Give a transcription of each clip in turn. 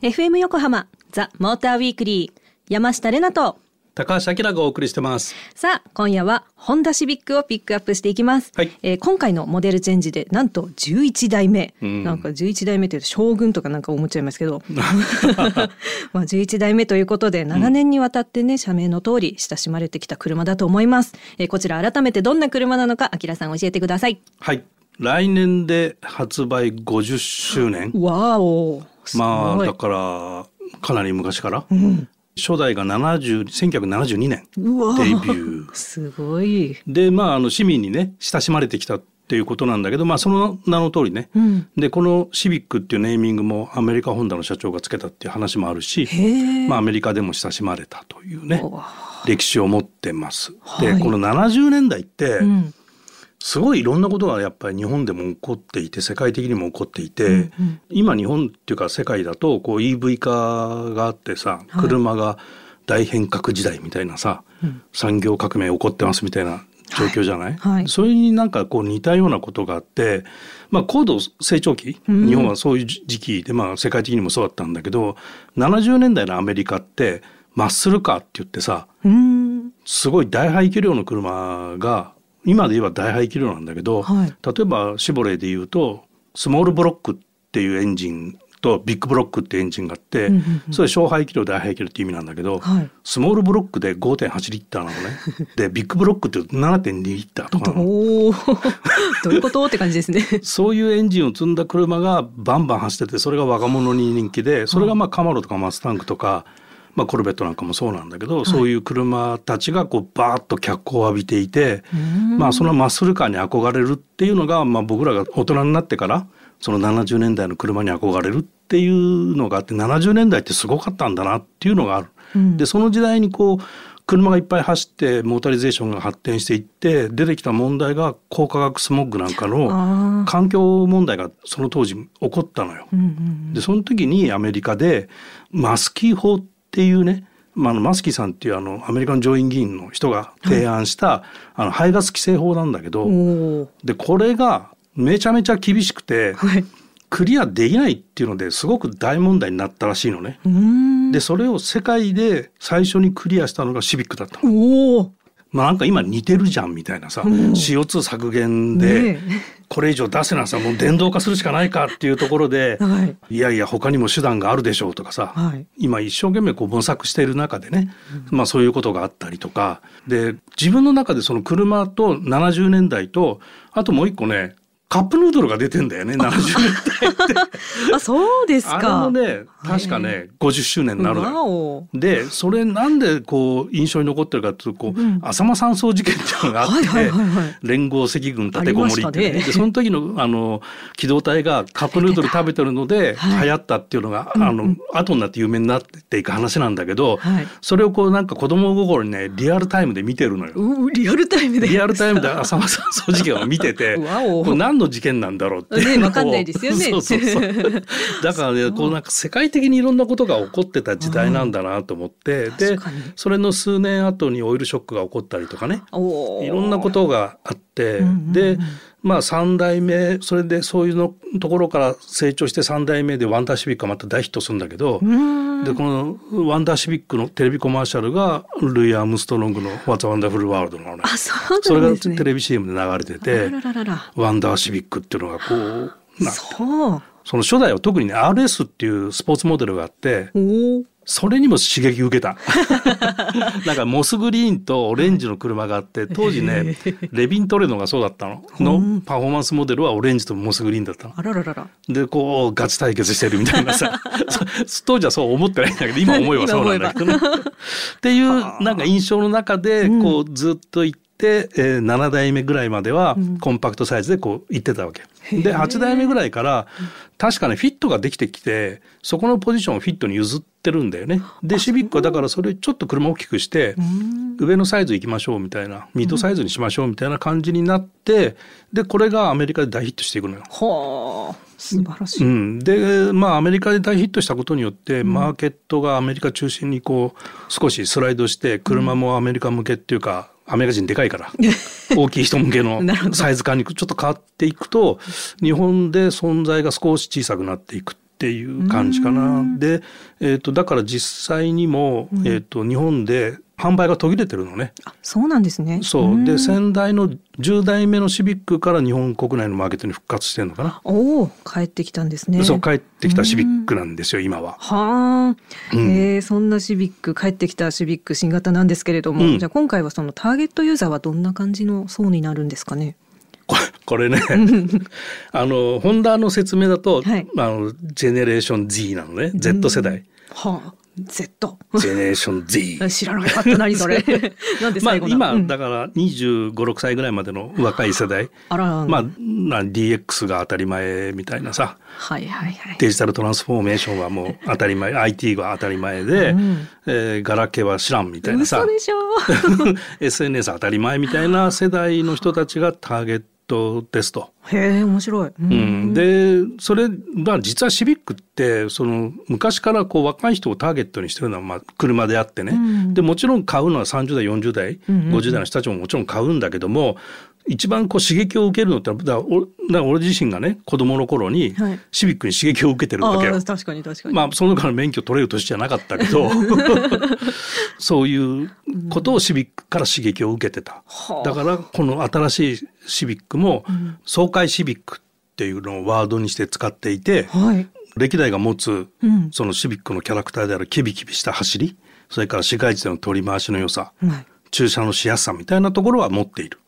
FM 横浜ザ・モーターウィークリー山下れなと。高橋明がお送りしてます。さあ今夜はホンダシビックをピックアップしていきます、はい、えー、今回のモデルチェンジでなんと11代目、うん、なんか11代目というと将軍とかなんか思っちゃいますけど。まあ11代目ということで7年にわたってね、社名の通り親しまれてきた車だと思います、えー、こちら改めてどんな車なのかあさん教えてください。はい来年で発売50周年。わお。まあだからかなり昔から、うん、初代が70 1972年。デビュー。すごい。でまああの市民にね親しまれてきたっていうことなんだけど、まあ、その名の通りね、うん、でこのシビックっていうネーミングもアメリカホンダの社長がつけたっていう話もあるし、まあ、アメリカでも親しまれたというね歴史を持ってます。で、この70年代って、うんすごいいろんなことがやっぱり日本でも起こっていて世界的にも起こっていて、うんうん、今日本っていうか世界だとこう EV 化があってさ車が大変革時代みたいなさ、はい、産業革命起こってますみたいな状況じゃない、はい。はい、それになんかこう似たようなことがあって、まあ、高度成長期、日本はそういう時期で、まあ、世界的にもそうだったんだけど70年代のアメリカってマッスルカーって言ってさ、すごい大排気量の車が今で言えば大排気量なんだけど、はい、例えばシボレーで言うとスモールブロックっていうエンジンとビッグブロックってエンジンがあって、うんうんうん、それ小排気量大排気量って意味なんだけど、はい、スモールブロックで5.8リッターなのね。でビッグブロックって7.2リッターとかなの。どういうことって感じですね。そういうエンジンを積んだ車がバンバン走っててそれが若者に人気でそれがまあカマロとかマスタングとか、まあ、コルベットなんかもそうなんだけど、はい、そういう車たちがこうバーッと脚光を浴びていて、まあ、そのマッスルカーに憧れるっていうのが、まあ、僕らが大人になってからその70年代の車に憧れるっていうのがあって70年代ってすごかったんだなっていうのがある。うん、でその時代にこう車がいっぱい走ってモータリゼーションが発展していって出てきた問題が高化学スモッグなんかの環境問題がその当時起こったのよ。でその時にアメリカでマスキー法っっていうね、まあ、マスキーさんっていうあのアメリカの上院議員の人が提案した、はい、あの排ガス規制法なんだけどでこれがめちゃめちゃ厳しくて、はい、クリアできないっていうのですごく大問題になったらしいのね。でそれを世界で最初にクリアしたのがシビックだったの。まあなんか今似てるじゃんみたいなさ、CO2 削減でこれ以上出せなさもう電動化するしかないかっていうところで、はい、いやいや他にも手段があるでしょうとかさ、はい、今一生懸命こう模索している中でね、うん、まあそういうことがあったりとか。で自分の中でその車と70年代とあともう一個ねカップヌードルが出てんだよね、70年代って。あ、そうですか。あれもね、確かね、50周年になるので、それなんでこう印象に残ってるかというと、こう、うん、浅間山荘事件っていうのがあって、はいはいはいはい、連合赤軍立てこもりって、ね、で、その時のあの機動隊がカップヌードル食べてるので流行ったっていうのが、はい、あの、後になって有名になっていく話なんだけど、はい、それをこうなんか子供心にね、リアルタイムで見てるのよ。リアルタイムで。リアルタイムで浅間山荘事件を見てて、これ何の事件なんだろうってね、わかんないですよね。そうそうそう。だからね、こうなんか世界的にいろんなことが起こってた時代なんだなと思って、で、それの数年後にオイルショックが起こったりとかね、いろんなことがあって、で、まあ3代目それでそういうのところから成長して3代目でワンダーシビックがまた大ヒットするんだけどでこのワンダーシビックのテレビコマーシャルがルイ・アームストロングの「What's a Wonderful World」のね、それがテレビ CM で流れててワンダーシビックっていうのがこうなそうその初代は特にね RS っていうスポーツモデルがあってそれにも刺激受けた。なんかモスグリーンとオレンジの車があって、当時ね、レビントレノがそうだったの。のパフォーマンスモデルはオレンジとモスグリーンだったの。あらららら。で、こう、ガチ対決してるみたいなさ。当時はそう思ってないんだけど、今思えばそうなんだけど、ね、っていう、なんか印象の中で、こう、ずっと行って、えー、7代目ぐらいまではコンパクトサイズでこう行ってたわけ。で8代目ぐらいから確かねフィットができてきてそこのポジションをフィットに譲ってるんだよね。でシビックはだからそれちょっと車大きくして上のサイズ行きましょうみたいなミッドサイズにしましょうみたいな感じになってでこれがアメリカで大ヒットしていくのよ。はあ素晴らしい、うん、でまあアメリカで大ヒットしたことによってマーケットがアメリカ中心にこう少しスライドして車もアメリカ向けっていうかアメリカ人でかいから 大きい人向けのサイズ感にちょっと変わっていくと日本で存在が少し小さくなっていくっていう感じかな。で、えーと、だから実際にも、えーと、日本で販売が途切れてるのね。そうなんですね。そうで先代の10代目のシビックから日本国内のマーケットに復活してるのかな。おお帰ってきたんですね。そう帰ってきたシビックなんですよ今は。はあ、うん、えー、そんなシビック帰ってきたシビック新型なんですけれども、うん、じゃあ今回はそのターゲットユーザーはどんな感じの層になるんですかね。これねあのホンダの説明だと、はい、あのジェネレーション Z なのね Z 世代。はあ Z。ジェネレーション Z。知らなかった何それ。なんで最後まあ今だから25、6歳ぐらいまでの若い世代。あら。まあ DX が当たり前みたいなさ。はいはいはい。デジタルトランスフォーメーションはもう当たり前、IT が当たり前で、うん、えー、ガラケーは知らんみたいなさ。嘘でしょ SNS 当たり前みたいな世代の人たちがターゲットトですと。へえ面白い。うん、でそれまあ実はシビックってその昔からこう若い人をターゲットにしてるのはまあ車であってね、うん、でもちろん買うのは30代40代、うん、50代の人たちももちろん買うんだけども一番こう刺激を受けるのってだから俺自身がね子供の頃にシビックに刺激を受けてるわけよ。はい、確かに確かに。まあそのから免許取れる年じゃなかったけど そういうことをシビックから刺激を受けてた。うん、だからこの新しいシビックも爽快シビックっていうのをワードにして使っていて、はい、歴代が持つそのシビックのキャラクターであるキビキビした走りそれから市街地での取り回しの良さ、はい、駐車のしやすさみたいなところは持っている。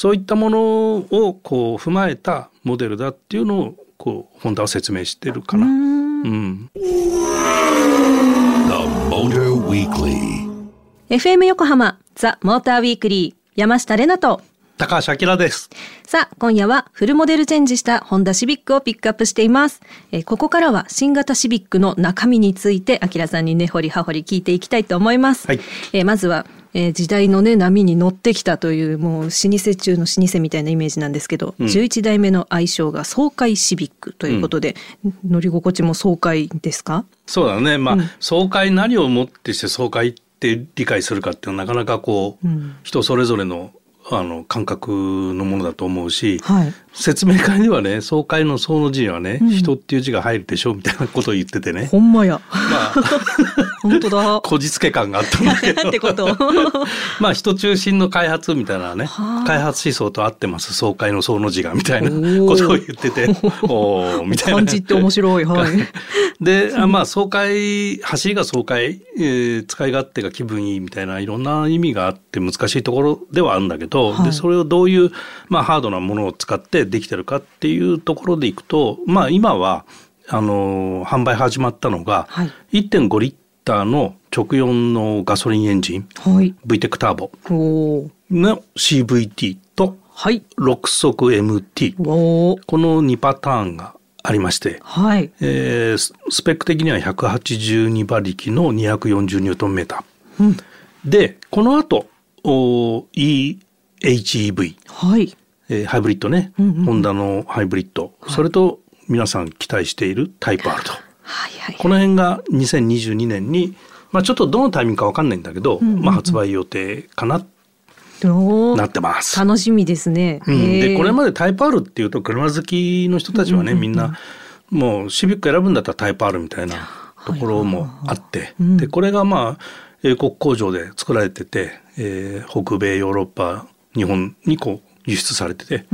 そういったものをこう踏まえたモデルだっていうのをこうホンダは説明してるかな。うん。FM 横浜ザ・モーターウィークリー山下れなと高橋明です。さあ、今夜はフルモデルチェンジしたホンダシビックをピックアップしています。えー、ここからは新型シビックの中身について、明さんに根掘り葉掘り聞いていきたいと思います。はい、えー、まずは、えー、時代のね、波に乗ってきたという、もう老舗中の老舗みたいなイメージなんですけど、うん、11代目の愛称が爽快シビックということで、うん、乗り心地も爽快ですか？そうだね。まあ、うん、爽快何をもってして爽快って理解するかっていうのはなかなかこう、人それぞれのあの感覚のものだと思うし、はい、説明会ではね総会の総の字にはね、うん、人っていう字が入るでしょうみたいなことを言っててね。ほんまや、まあ、本当だ。こじつけ感があったんだけどってこと？まあ人中心の開発みたいなね開発思想と合ってます総会の総の字がみたいなことを言ってて。おおみたいな。感じって面白い。はい。でまあ総会走りが総会、えー、使い勝手が気分いいみたいないろんな意味があって難しいところではあるんだけどはい、でそれをどういう、まあ、ハードなものを使ってできてるかっていうところでいくと、まあ、今はあの販売始まったのが、はい、1.5リッターの直四のガソリンエンジン、はい、VTEC ター。ボの CVT と6速 MT、この2パターンがありまして、はい。えー、スペック的には182馬力の240ニュートンメーター、うん、でこの後お E HEV、はい。えー、ハイブリッドね、うんうん、ホンダのハイブリッド、はい、それと皆さん期待しているタイプ R と、はいはい、この辺が2022年に、まあ、ちょっとどのタイミングか分かんないんだけど、うんうんうん、まあ、発売予定かななってます。楽しみですね。うん、でこれまでタイプ R っていうと車好きの人たちはね、うんうんうん、みんなもうシビック選ぶんだったらタイプ R みたいなところもあって、はいはい、でこれがまあ英国工場で作られてて、えー、北米ヨーロッパ日本にこう輸出されてて。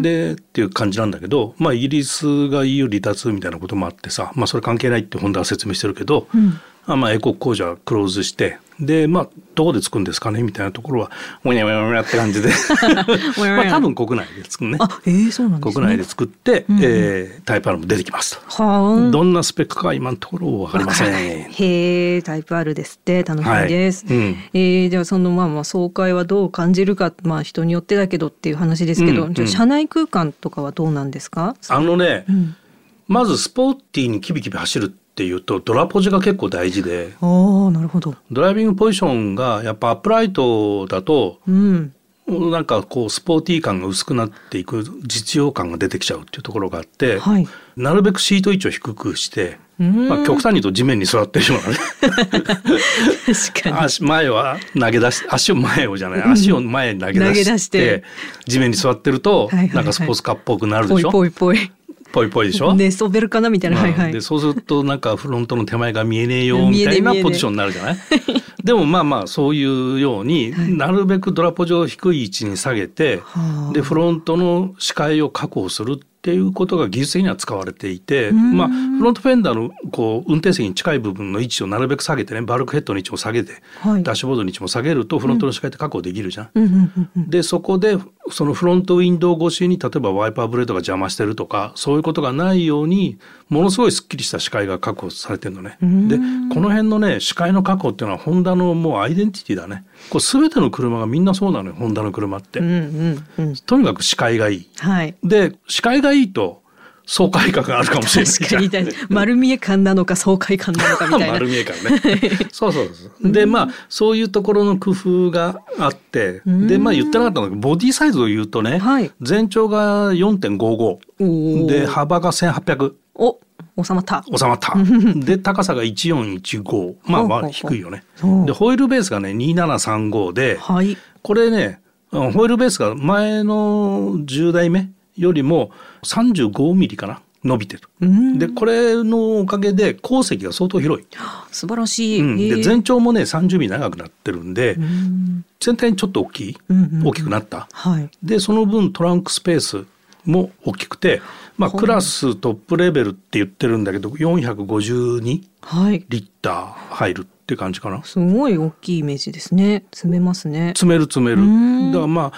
でっていう感じなんだけど、まあ、イギリスが EU 離脱みたいなこともあってさ、まあ、それ関係ないって本田は説明してるけど、うん、あまあ、英国工場はクローズしてでまあどこでつくんですかね？みたいなところはおにゃおにゃおにゃって感じで。まあ多分国内でつくね。あ、えーそうなんですね、国内で作って、うん、えー、タイプ R も出てきますと。はどんなスペックか今のところ分かりません。へえタイプ R ですって。楽しみです、はい。うん、えー、ではそのまあまあ総会はどう感じるかまあ人によってだけどっていう話ですけど、うん、じゃ車内空間とかはどうなんですか？あのね、うん、まずスポーティーにキビキビ走るっていうとドラポジが結構大事で。あなるほど。ドライビングポジションがやっぱアップライトだと、うん、なんかこうスポーティー感が薄くなっていく実用感が出てきちゃうっていうところがあって、はい、なるべくシート位置を低くしてまあ、極端に言うと地面に座ってるようなね。確かに。足前は投げ出し足を前をじゃない足を前に投げ出して,、地面に座ってると、はいはいはい。なんかスポーツカーっぽくなるでしょ？ぽいぽいぽいぽいぽいでしょ、寝そべるかなみたいな、はいはい。でそうするとなんかフロントの手前が見えねえよみたいなポジションになるじゃない？でもまあまあそういうように、はい。なるべくドラポジを低い位置に下げて、はあ。でフロントの視界を確保するっていうことが技術的には使われていて、ん。まあ、フロントフェンダーのこう運転席に近い部分の位置をなるべく下げてねバルクヘッドの位置を下げて、はい。ダッシュボードの位置も下げるとフロントの視界って確保できるじゃんうん。でそこでそのフロントウィンドウ越しに例えばワイパーブレードが邪魔してるとかそういうことがないようにものすごいすっきりした視界が確保されてるのね。んでこの辺のね視界の確保っていうのはホンダのもうアイデンティティだね。これ全ての車がみんなそうなのよホンダの車って。うんうんうんとにかく視界がいい。はいで視界がいいと爽快感があるかもしれない丸見え感なのか爽快感なのかみたいな丸見えからね。そうそうそう。でまあそういうところの工夫があってでまあ言ってなかったんだけどボディサイズを言うとね、はい全長が4.55おーで幅が1800お収まった収まったで高さが1415まあまあ低いよねでホイールベースがね2735ではいこれねうんホイールベースが前の10代目よりも35ミリかな伸びてる。うん。でこれのおかげで鉱石が相当広い、素晴らしい、うん、で全長もね30ミリ長くなってるんでうん。全体にちょっと大きいうんうんうん。大きくなった。はい。でその分トランクスペースも大きくて、まあ、クラストップレベルって言ってるんだけど452リはい。ッター入るって感じかな？すごい大きいイメージですね。詰めますね。詰める詰める。うん。だからまあ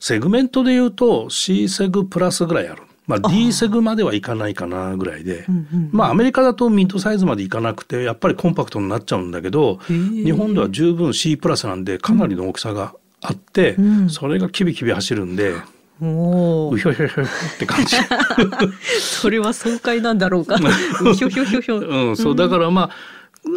セグメントで言うと C セグプラスぐらいある、まあ、D セグまではいかないかなぐらいで、うんうんまあアメリカだとミッドサイズまでいかなくてやっぱりコンパクトになっちゃうんだけどー。日本では十分 C プラスなんでかなりの大きさがあって、うん。それがキビキビ走るんで、おおうひょひょひょって感じ。それは爽快なんだろうか。うひょひょひょひょ。うん、そうだからまあ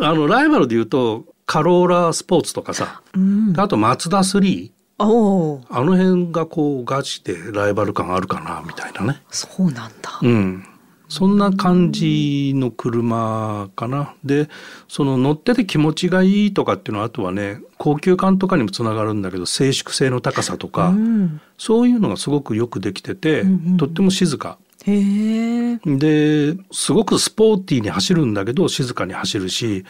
あのライバルで言うとカローラスポーツとかさ、うんあとマツダ3おおあの辺がこうガチでライバル感あるかなみたいなね。そうなんだうん。そんな感じの車かな。で、その乗ってて気持ちがいいとかっていうのはあとはね、高級感とかにもつながるんだけど、静粛性の高さとか、うんそういうのがすごくよくできてて、うんうんうんとっても静か。へえ。で、すごくスポーティーに走るんだけど、静かに走るし、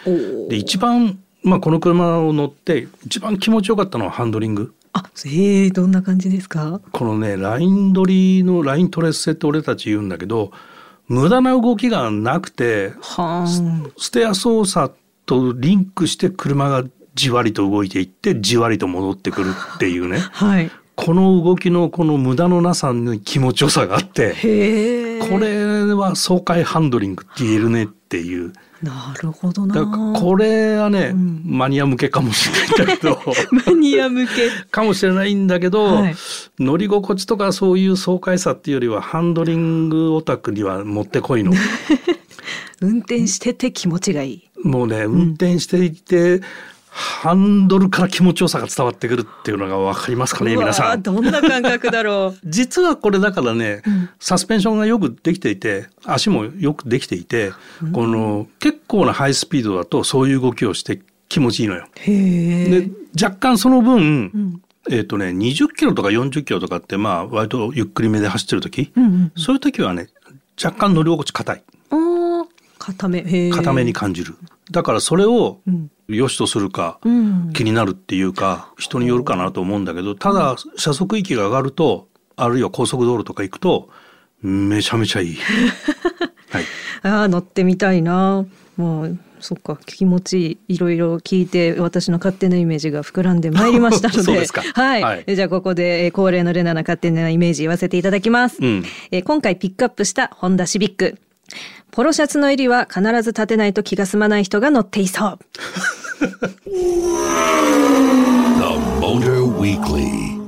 で、一番、まあこの車を乗って一番気持ちよかったのはハンドリング。あへえどんな感じですか？このね、ライン取りのライントレスセって俺たち言うんだけど、無駄な動きがなくて、はステア操作とリンクして車がじわりと動いていってじわりと戻ってくるっていうね。はいこの動きのこの無駄のなさに気持ちよさがあってこれは爽快ハンドリングって言えるねっていう。なるほどな。だからこれはね、ん。マニア向けかもしれないんだけど。マニア向け。かもしれないんだけど、はい。乗り心地とかそういう爽快さっていうよりはハンドリングオタクにはもってこいの。運転してて気持ちがいい。もうね運転していて、ハンドルから気持ちよさが伝わってくるっていうのが分かりますかねうわ皆さん。どんな感覚だろう。実はこれだからね、サスペンションがよくできていて足もよくできていて、この結構なハイスピードだとそういう動きをして気持ちいいのよ。で若干その分、ん。えっ、とね20キロとか40キロとかってまあ割とゆっくりめで走ってる時、うんうんそういう時はね若干乗り心地硬い。おー固め。硬めに感じる。だからそれをうん。良しとするか、うん。気になるっていうか人によるかなと思うんだけどただ車速域が上がるとあるいは高速道路とか行くとめちゃめちゃいい。はい、ああ乗ってみたいな。もうそっか気持ちいい。いろいろ聞いて私の勝手なイメージが膨らんでまいりましたので。そうですか。はい、はい。じゃあここでえー恒例のレナな勝手なイメージ言わせていただきます、うん。えー今回ピックアップしたホンダシビックポロシャツの襟は必ず立てないと気が済まない人が乗っていそう The Motor Weekly.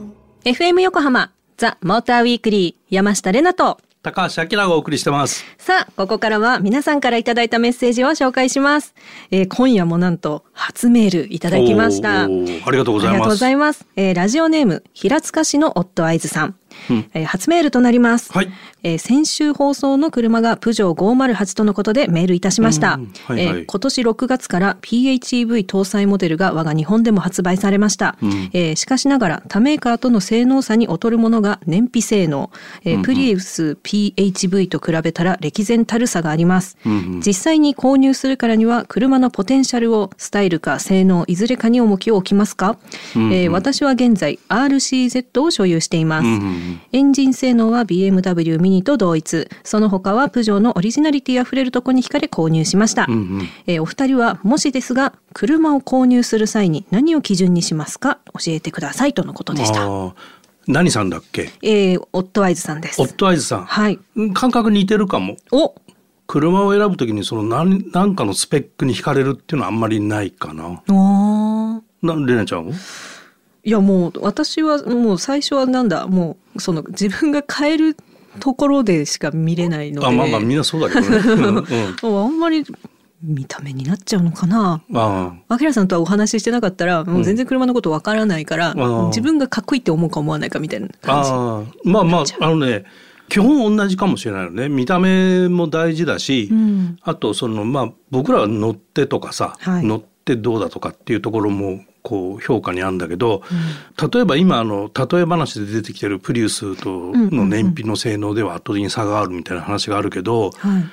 FM 横浜ザ・モーターウィークリー山下れなと高橋明がお送りしてます。さあ、ここからは皆さんからいただいたメッセージを紹介します。えー今夜もなんと初メールいただきました。ありがとうございます。ありがとうございます。えーラジオネーム、平塚市の夫会津さん。うん、えー、初メールとなります、はい。えー、先週放送の車がプジョー508とのことでメールいたしました、はいはい、えー、今年6月から PHEV 搭載モデルが我が日本でも発売されました、うん、えー、しかしながら他メーカーとの性能差に劣るものが燃費性能、えー、プリウス PHV と比べたら歴然たる差があります、うん、実際に購入するからには車のポテンシャルをスタイルか性能いずれかに重きを置きますか、うん、えー、私は現在 RCZ を所有しています、うんエンジン性能は BMW ミニと同一。その他はプジョーのオリジナリティあふれるとこに惹かれ購入しました、うんうん、えー、お二人はもしですが車を購入する際に何を基準にしますか？教えてくださいとのことでした。何さんだっけ？えー、オットアイズさんです。オットアイズさん。はい。感覚似てるかも。お！車を選ぶときにその何何かのスペックに惹かれるっていうのはあんまりないかな。あなレナちゃんいやもう私はもう最初はなんだもうその自分が買えるところでしか見れないので。あまあまあみんなそうだけどね、うん、あんまり見た目になっちゃうのかな。あきらさんとはお話ししてなかったらもう全然車のことわからないから、うん、自分がかっこいいって思うか思わないかみたいな感じ。あまあまああのね基本同じかもしれないよね。見た目も大事だし、うん、あとそのまあ僕らは乗ってとかさ、はい、乗ってどうだとかっていうところもこう評価にあるんだけど、うん、例えば今あの例え話で出てきてるプリウスとの燃費の性能では圧倒的に差があるみたいな話があるけど、はい。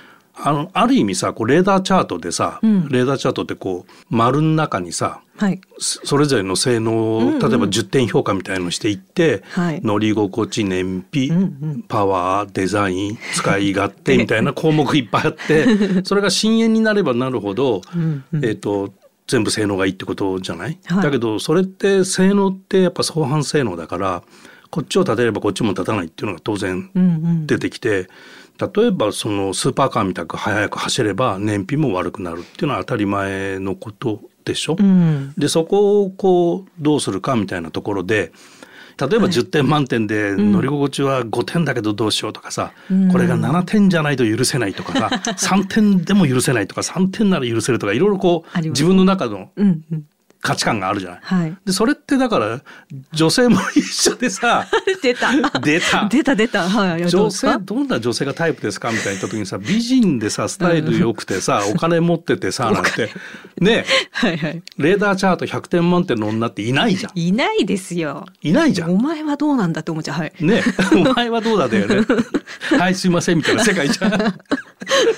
あのある意味さこうレーダーチャートでさ、うん、レーダーチャートってこう丸の中にさ、はい、それぞれの性能を、例えば10点評価みたいのしていって、乗り心地燃費、うんうん、パワーデザイン使い勝手みたいな 項目いっぱいあってそれが深淵になればなるほど、うんうん、えっ、ー、と全部性能がいいってことじゃない、はい、だけどそれって性能ってやっぱ相反性能だからこっちを立てればこっちも立たないっていうのが当然出てきて。うんうん例えばそのスーパーカーみたく速く走れば燃費も悪くなるっていうのは当たり前のことでしょ？うん、でそこをこうどうするかみたいなところで例えば10点満点で乗り心地は5点だけどどうしようとかさ、うん、これが7点じゃないと許せないとかさ 3点でも許せないとか3点なら許せるとかいろいろこう自分の中の価値観があるじゃない。はい、でそれってだから女性も一緒でさ 出た出た 出た出た、はい、女性どんな女性がタイプですかみたいな時にさ美人でさスタイル良くてさ、お金持っててさ なんてね、はいはい、レーダーチャート100点満点の女っていないじゃん。いないですよ。いないじゃん。お前はどうなんだって思っちゃう。はい。ねお前はどうだだよね。はいすいませんみたいな世界じゃん。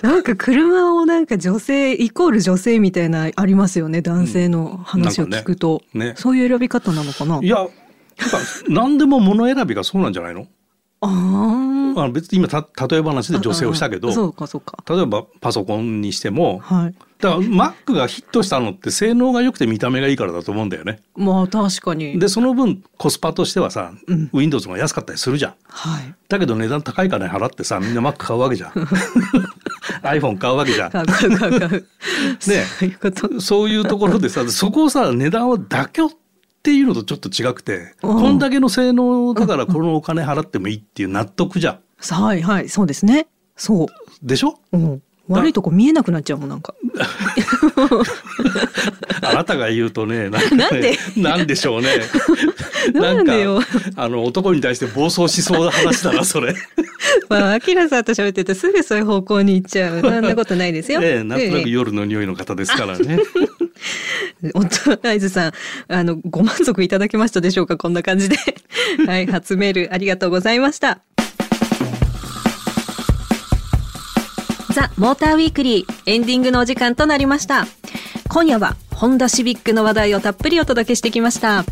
なんか車をなんか女性イコール女性みたいなありますよね男性の話を聞くと、ね。ね、そういう選び方なのかな？いや何でも物選びがそうなんじゃないの？ああ別に今た例え話で女性をしたけどそうかそうか。例えばパソコンにしても、はい、だから Mac がヒットしたのって性能が良くて見た目がいいからだと思うんだよね。まあ確かに。でその分コスパとしてはさ、うん、Windows が安かったりするじゃん。はい、だけど値段高い金払ってさみんな Mac 買うわけじゃん。iPhone 買うわけじゃん。買う買う買う買う。ねそういうそういうところでさそこをさ値段を妥協っていうのとちょっと違くてこんだけの性能だからこのお金払ってもいいっていう納得じゃん。はいはいそうですね。そう。でしょ、うん、悪いとこ見えなくなっちゃうもんなんか。あなたが言うとね、なん なんで？なんでしょうね。なんでよ。あの男に対して暴走しそうな話だなそれ。まあ、アキラさんと喋っててすぐそういう方向に行っちゃう。そんなことないですよ。ええ、なんとなく夜の匂いの方ですからね。夫ライズさん、あの、ご満足いただけましたでしょうか？こんな感じで。はい、初メールありがとうございました。ザ・モーターウィークリーエンディングのお時間となりました。今夜はホンダシビックの話題をたっぷりお届けしてきました。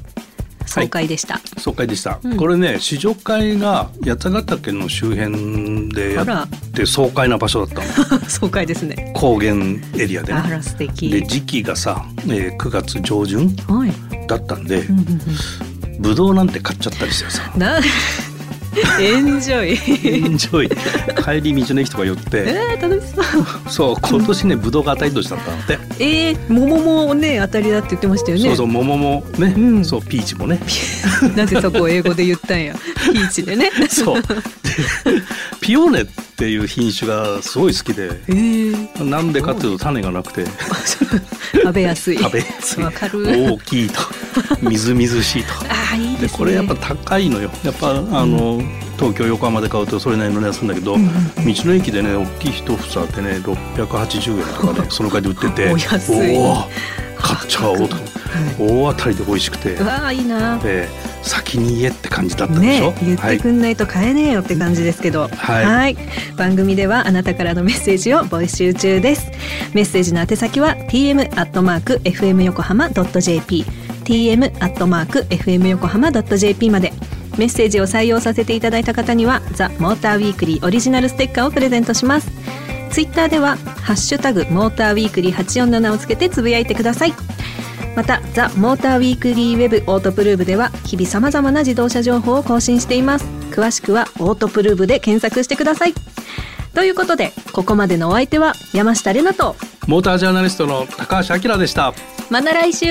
爽快でした、はい、爽快でした、うん、これね試乗会が八ヶ岳の周辺でやって爽快な場所だったの。爽快ですね。高原エリアで、ね、あら素敵。で時期がさ、えー、9月上旬だったんで、はい、ぶどうなんて買っちゃったりしてさ。なエンジョイエンジョイ帰り道の駅とか寄って。えー、楽しそう。そう今年ねぶどうが当たり年だったので。えー、桃もね当たりだって言ってましたよね。そうそう桃もね、うん、そうピーチもね。なぜそこを英語で言ったんや。ピーチでね。そう。ピオーネっていう品種がすごい好きで、えー、なんでかっていうと種がなくて。食べやすい。食べやすい。大きいとみずみずしいと。あいいです、ね、これやっぱ高いのよ。やっぱあの、うん東京横浜で買うとそれなりの値段するんだけど、うんうん、道の駅でね大きい一房ってね680円とかね そのぐらいで売っててお安い。買っちゃおうと、はい、大当たりで美味しくて。わあいいな、えー、先に言えって感じだったでしょ、ね、言ってくんないと買えねえよって感じですけど、はい、はい。番組ではあなたからのメッセージを募集中です。メッセージの宛先は tm アットマーク fm 横浜 jp tm アットマーク fm 横浜ドット jp まで。メッセージを採用させていただいた方にはザ・モーターウィークリーオリジナルステッカーをプレゼントします。ツイッターではハッシュタグモーターウィークリー847をつけてつぶやいてください。またザ・モーターウィークリーウェブオートプルーブでは日々さまざまな自動車情報を更新しています。詳しくはオートプルーブで検索してください。ということでここまでのお相手は山下れなとモータージャーナリストの高橋明でした。また来週